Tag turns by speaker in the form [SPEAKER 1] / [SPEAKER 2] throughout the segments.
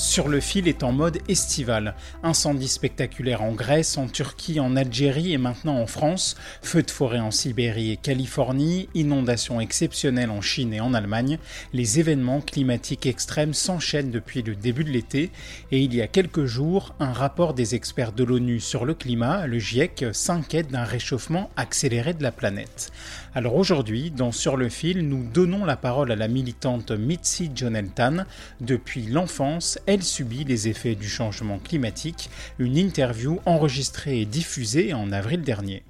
[SPEAKER 1] Sur le fil est en mode estival. Incendie spectaculaire en Grèce, en Turquie, en Algérie et maintenant en France. Feux de forêt en Sibérie et Californie. Inondations exceptionnelles en Chine et en Allemagne. Les événements climatiques extrêmes s'enchaînent depuis le début de l'été. Et il y a quelques jours, un rapport des experts de l'ONU sur le climat, le GIEC, s'inquiète d'un réchauffement accéléré de la planète. Alors aujourd'hui, dans Sur le fil, nous donnons la parole à la militante Mitzi Joneltan. Depuis l'enfance, elle subit les effets du changement climatique. Une interview enregistrée et diffusée en avril dernier.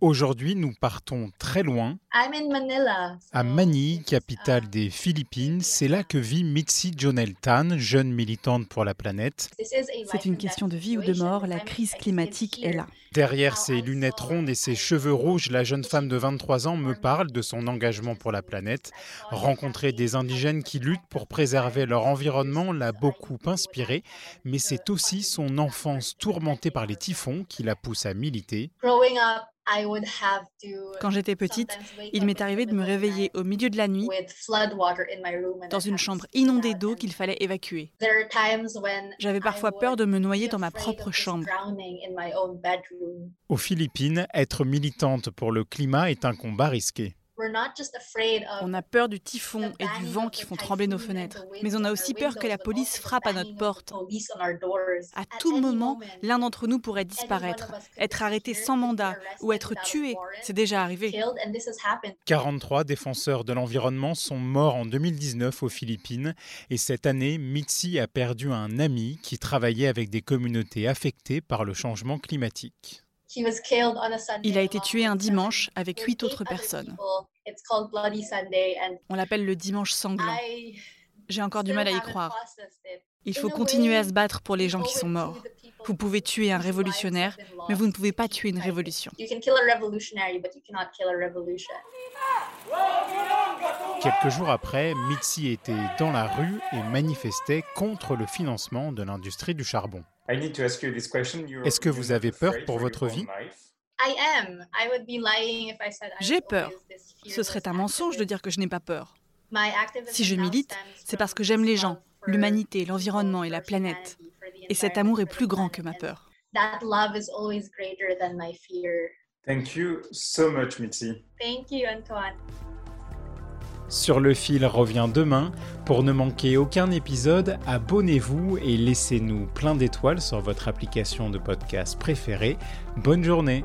[SPEAKER 1] Aujourd'hui, nous partons très loin,
[SPEAKER 2] I'm in Manila.
[SPEAKER 1] à Manille, capitale des Philippines. C'est là que vit Mitzi Joneltan, jeune militante pour la planète.
[SPEAKER 3] C'est une question de vie ou de mort, la crise climatique est là.
[SPEAKER 1] Derrière ses lunettes rondes et ses cheveux rouges, la jeune femme de 23 ans me parle de son engagement pour la planète. Rencontrer des indigènes qui luttent pour préserver leur environnement l'a beaucoup inspirée, mais c'est aussi son enfance tourmentée par les typhons qui la pousse à militer.
[SPEAKER 2] Growing up, I would have to
[SPEAKER 3] Quand j'étais petite, il m'est arrivé de me réveiller au milieu de la nuit
[SPEAKER 2] with flood water in my room and
[SPEAKER 3] dans une chambre inondée d'eau qu'il fallait évacuer.
[SPEAKER 2] There are times when
[SPEAKER 3] J'avais parfois peur de me noyer dans ma propre chambre.
[SPEAKER 1] Aux Philippines, être militante pour le climat est un combat risqué.
[SPEAKER 2] We're not just afraid of
[SPEAKER 3] On a peur du typhon et du vent qui font trembler nos fenêtres, mais on a aussi peur que la police frappe à notre porte. À tout moment, l'un d'entre nous pourrait disparaître, être arrêté sans mandat ou être tué. C'est déjà arrivé.
[SPEAKER 1] 43 défenseurs de l'environnement sont morts en 2019 aux Philippines et cette année, Mitzi a perdu un ami qui travaillait avec des communautés affectées par le changement climatique.
[SPEAKER 3] Il a été tué un dimanche avec huit autres personnes. On l'appelle le dimanche sanglant. J'ai encore du mal à y croire. Il faut continuer à se battre pour les gens qui sont morts. Vous pouvez tuer un révolutionnaire, mais vous ne pouvez pas tuer une révolution.
[SPEAKER 2] You can kill a revolutionary, but you cannot kill a revolution.
[SPEAKER 1] Quelques jours après, Mitzi était dans la rue et manifestait contre le financement de l'industrie du charbon. Est-ce que vous avez peur pour votre vie?
[SPEAKER 2] I am. I would be lying if I said I
[SPEAKER 3] J'ai peur. Ce serait un mensonge de dire que je n'ai pas peur.
[SPEAKER 2] My activism
[SPEAKER 3] Si je milite, c'est parce que j'aime les
[SPEAKER 2] love
[SPEAKER 3] gens, l'humanité, l'environnement et la planète.
[SPEAKER 2] humanity, for the
[SPEAKER 3] Et cet amour est
[SPEAKER 2] environment,
[SPEAKER 3] plus grand que ma
[SPEAKER 2] planet, and
[SPEAKER 3] peur.
[SPEAKER 2] That love is always greater than my fear.
[SPEAKER 4] Thank you so much, Mitzi.
[SPEAKER 2] Thank you, Antoine.
[SPEAKER 1] Sur le fil revient demain. Pour ne manquer aucun épisode, abonnez-vous et laissez-nous plein d'étoiles sur votre application de podcast préférée. Bonne journée